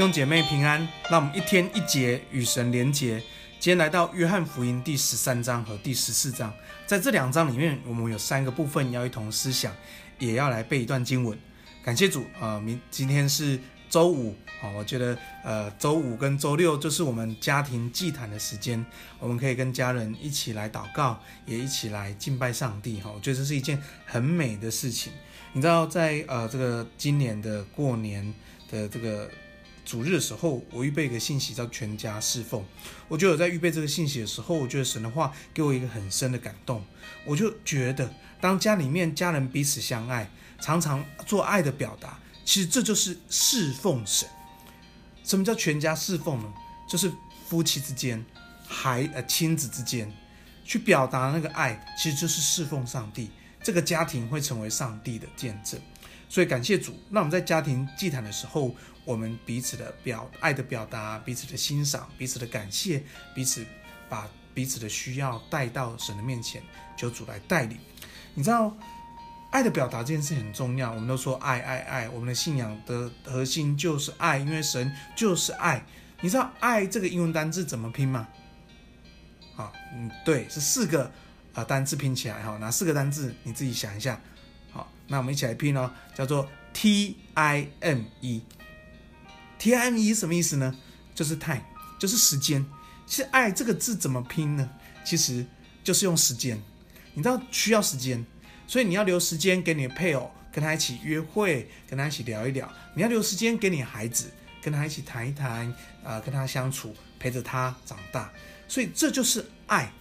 弟兄姐妹平安，让我们一天一节与神连结。今天来到约翰福音第十三章和第十四章，在这两章里面，我们有三个部分要一同思想，也要来背一段经文。感谢主啊！明今天是周五啊，我觉得呃周五跟周六就是我们家庭祭坛的时间，我们可以跟家人一起来祷告，也一起来敬拜上帝哈。我觉得这是一件很美的事情。你知道在呃这个今年的过年的这个。主日的时候，我预备一个信息叫全家侍奉。我觉得我在预备这个信息的时候，我觉得神的话给我一个很深的感动。我就觉得，当家里面家人彼此相爱，常常做爱的表达，其实这就是侍奉神。什么叫全家侍奉呢？就是夫妻之间、孩呃亲子之间去表达那个爱，其实就是侍奉上帝。这个家庭会成为上帝的见证。所以感谢主，那我们在家庭祭坛的时候，我们彼此的表爱的表达，彼此的欣赏，彼此的感谢，彼此把彼此的需要带到神的面前，求主来带领。你知道，爱的表达这件事很重要。我们都说爱爱爱，我们的信仰的核心就是爱，因为神就是爱。你知道爱这个英文单字怎么拼吗？好，嗯，对，是四个啊单字拼起来哈，哪四个单字？你自己想一下。那我们一起来拼哦，叫做 T I M E。T I M E 什么意思呢？就是 time，就是时间。其实爱这个字怎么拼呢？其实就是用时间。你知道需要时间，所以你要留时间给你的配偶，跟他一起约会，跟他一起聊一聊。你要留时间给你孩子，跟他一起谈一谈，啊、跟他相处，陪着他长大。所以这就是爱。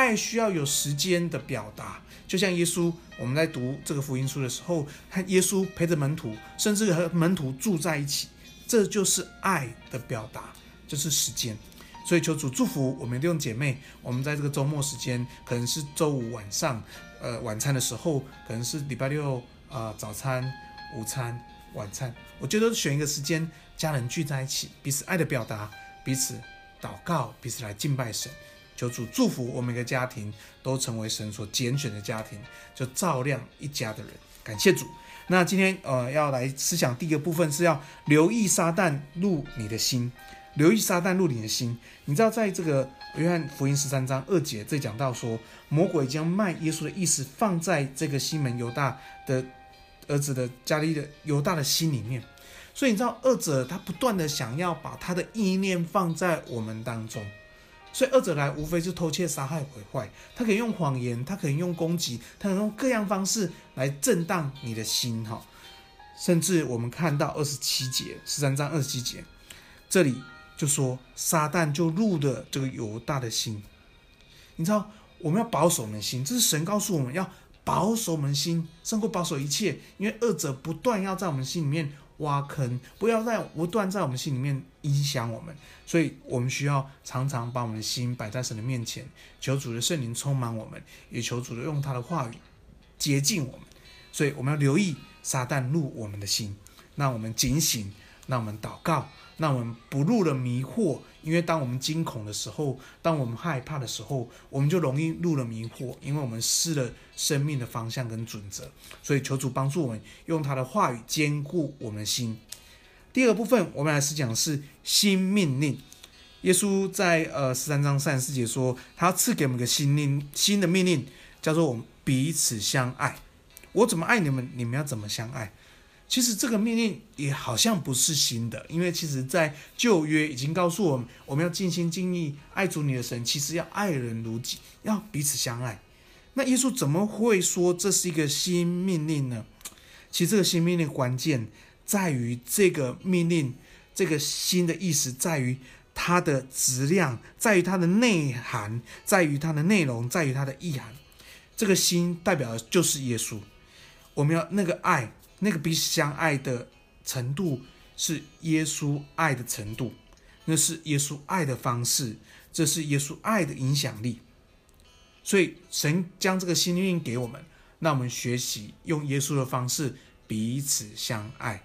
爱需要有时间的表达，就像耶稣，我们在读这个福音书的时候，看耶稣陪着门徒，甚至和门徒住在一起，这就是爱的表达，就是时间。所以求主祝福我们弟兄姐妹，我们在这个周末时间，可能是周五晚上，呃，晚餐的时候，可能是礼拜六啊、呃，早餐、午餐、晚餐，我觉得选一个时间，家人聚在一起，彼此爱的表达，彼此祷告，彼此来敬拜神。求主祝福我们每个家庭都成为神所拣选的家庭，就照亮一家的人。感谢主。那今天呃要来思想第一个部分是要留意撒旦入你的心，留意撒旦入你的心。你知道在这个约翰福音十三章二节这讲到说，魔鬼将卖耶稣的意思放在这个西门犹大的儿子的加利的犹大的心里面，所以你知道二者他不断的想要把他的意念放在我们当中。所以恶者来，无非是偷窃、杀害、毁坏。他可以用谎言，他可以用攻击，他能用各样方式来震荡你的心，哈。甚至我们看到二十七节，十三章二十七节，这里就说撒旦就入了这个犹大的心。你知道，我们要保守我们的心，这是神告诉我们要保守我们心，胜过保守一切，因为恶者不断要在我们心里面。挖坑，不要在不断在我们心里面影响我们，所以我们需要常常把我们的心摆在神的面前，求主的圣灵充满我们，也求主的用他的话语接近我们。所以我们要留意撒旦入我们的心，让我们警醒，让我们祷告。那我们不入了迷惑，因为当我们惊恐的时候，当我们害怕的时候，我们就容易入了迷惑，因为我们失了生命的方向跟准则。所以求主帮助我们，用他的话语坚固我们的心。第二部分，我们来思讲是新命令。耶稣在呃十三章三十四节说，他赐给我们个新令，新的命令，叫做我们彼此相爱。我怎么爱你们，你们要怎么相爱。其实这个命令也好像不是新的，因为其实在旧约已经告诉我们，我们要尽心尽意爱主你的神，其实要爱人如己，要彼此相爱。那耶稣怎么会说这是一个新命令呢？其实这个新命令关键在于这个命令，这个新的意思在于它的质量，在于它的内涵，在于它的内容，在于它的意涵。这个新代表的就是耶稣，我们要那个爱。那个彼此相爱的程度是耶稣爱的程度，那是耶稣爱的方式，这是耶稣爱的影响力。所以神将这个新命令给我们，让我们学习用耶稣的方式彼此相爱。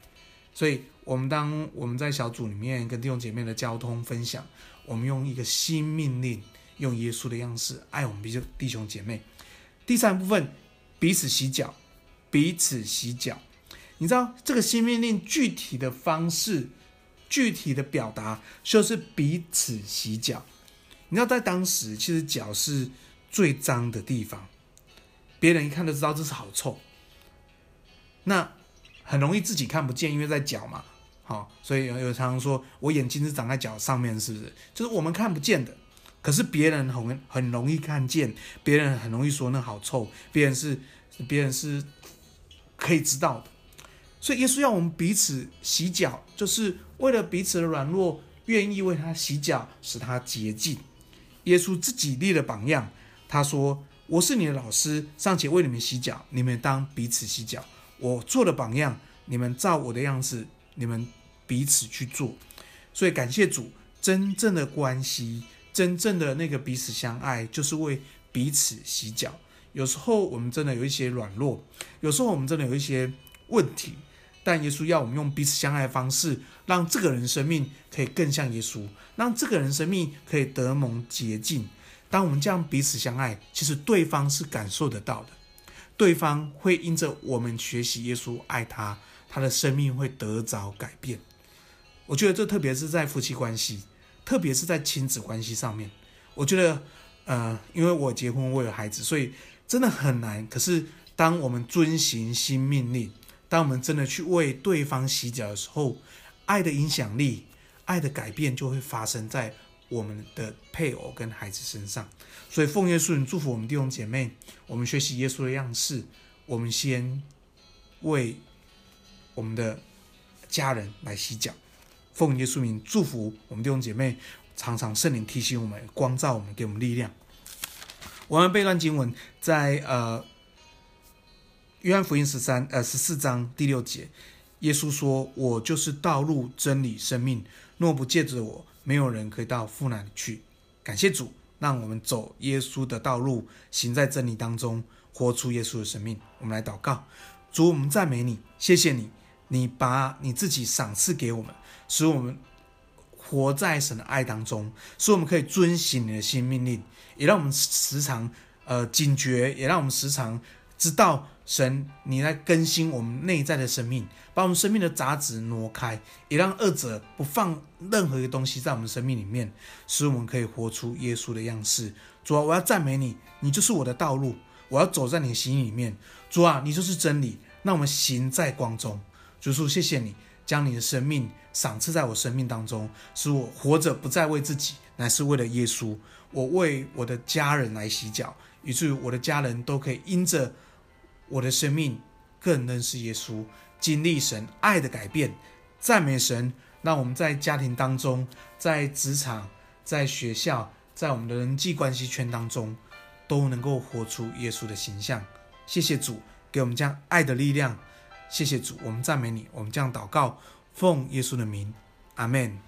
所以，我们当我们在小组里面跟弟兄姐妹的交通分享，我们用一个新命令，用耶稣的样式爱我们弟弟兄姐妹。第三部分，彼此洗脚，彼此洗脚。你知道这个新命令具体的方式具体的表达就是彼此洗脚。你知道，在当时，其实脚是最脏的地方，别人一看就知道这是好臭。那很容易自己看不见，因为在脚嘛，好，所以有有常常说我眼睛是长在脚上面，是不是？就是我们看不见的，可是别人很很容易看见，别人很容易说那好臭，别人是别人是可以知道的。所以耶稣要我们彼此洗脚，就是为了彼此的软弱，愿意为他洗脚，使他洁净。耶稣自己立了榜样，他说：“我是你的老师，尚且为你们洗脚，你们当彼此洗脚。我做了榜样，你们照我的样子，你们彼此去做。所以感谢主，真正的关系，真正的那个彼此相爱，就是为彼此洗脚。有时候我们真的有一些软弱，有时候我们真的有一些问题。”但耶稣要我们用彼此相爱的方式，让这个人生命可以更像耶稣，让这个人生命可以得蒙洁净。当我们这样彼此相爱，其实对方是感受得到的，对方会因着我们学习耶稣爱他，他的生命会得着改变。我觉得这特别是在夫妻关系，特别是在亲子关系上面。我觉得，呃，因为我结婚，我有孩子，所以真的很难。可是当我们遵行新命令，当我们真的去为对方洗脚的时候，爱的影响力、爱的改变就会发生在我们的配偶跟孩子身上。所以，奉耶稣名祝福我们弟兄姐妹，我们学习耶稣的样式，我们先为我们的家人来洗脚。奉耶稣名祝福我们弟兄姐妹，常常圣灵提醒我们、光照我们、给我们力量。我们背段经文在呃。约翰福音十三呃十四章第六节，耶稣说：“我就是道路、真理、生命，若不借着我，没有人可以到父那里去。”感谢主，让我们走耶稣的道路，行在真理当中，活出耶稣的生命。我们来祷告，主，我们赞美你，谢谢你，你把你自己赏赐给我们，使我们活在神的爱当中，使我们可以遵行你的新命令，也让我们时常呃警觉，也让我们时常知道。神，你来更新我们内在的生命，把我们生命的杂质挪开，也让恶者不放任何一个东西在我们生命里面，使我们可以活出耶稣的样式。主啊，我要赞美你，你就是我的道路，我要走在你的心里面。主啊，你就是真理，让我们行在光中。主说，谢谢你将你的生命赏赐在我生命当中，使我活着不再为自己，乃是为了耶稣。我为我的家人来洗脚，以至于我的家人都可以因着。我的生命更认识耶稣，经历神爱的改变，赞美神，让我们在家庭当中，在职场，在学校，在我们的人际关系圈当中，都能够活出耶稣的形象。谢谢主给我们这样爱的力量，谢谢主，我们赞美你，我们这样祷告，奉耶稣的名，阿门。